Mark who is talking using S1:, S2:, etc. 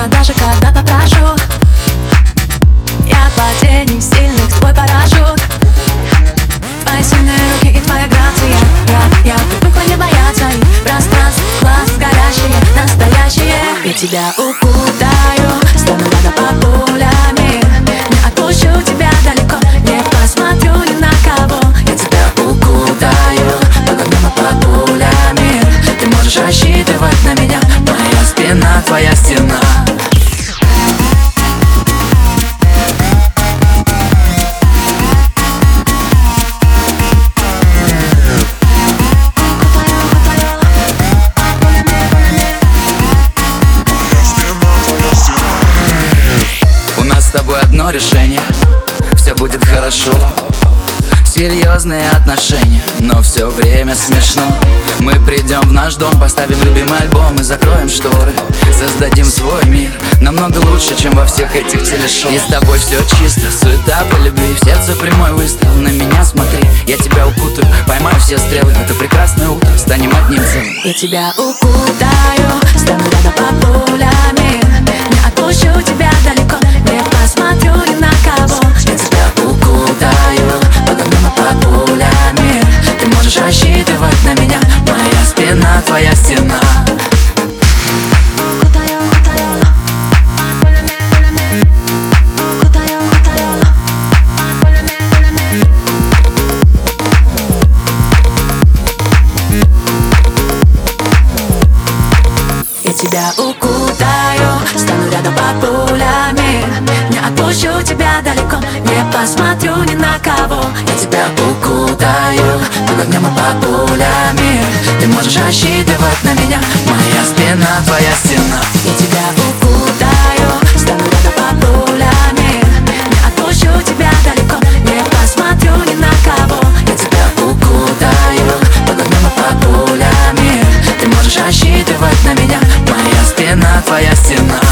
S1: меня даже когда попрошу. Я падений сильных твой парашют. Твои сильные руки и твоя грация. Я, я привыкла не бояться. И пространств глаз горящие, настоящие. Я тебя укутаю, стану рядом под пулями. Не отпущу тебя далеко, не посмотрю ни на кого. Я тебя укутаю, и под пулями. Ты можешь рассчитывать на меня, моя спина, твоя стена
S2: одно решение. Все будет хорошо. Серьезные отношения, но все время смешно. Мы придем в наш дом, поставим любимый альбом и закроем шторы. Создадим свой мир, намного лучше, чем во всех этих телешоу. И с тобой все чисто, суета по любви. В сердце прямой выстрел, на меня смотри. Я тебя укутаю, поймаю все стрелы. Это прекрасное утро, станем одним целым.
S1: Я тебя укутаю, стану рядом под пулями
S2: можешь рассчитывать на меня. Моя спина, твоя стена.
S1: Я тебя укутаю, стану рядом под пулями. Не отпущу тебя далеко, не посмотрю ни на кого.
S2: Я тебя укутаю Под огнем и под пулями. Ты можешь рассчитывать на меня. Моя спина, твоя стена.
S1: Я тебя укутаю, стану рядом под пулями. Не отпущу тебя далеко, не посмотрю ни на кого.
S2: Я тебя укутаю. Под огнем и под пулями. Ты можешь рассчитывать на меня. Моя спина, твоя стена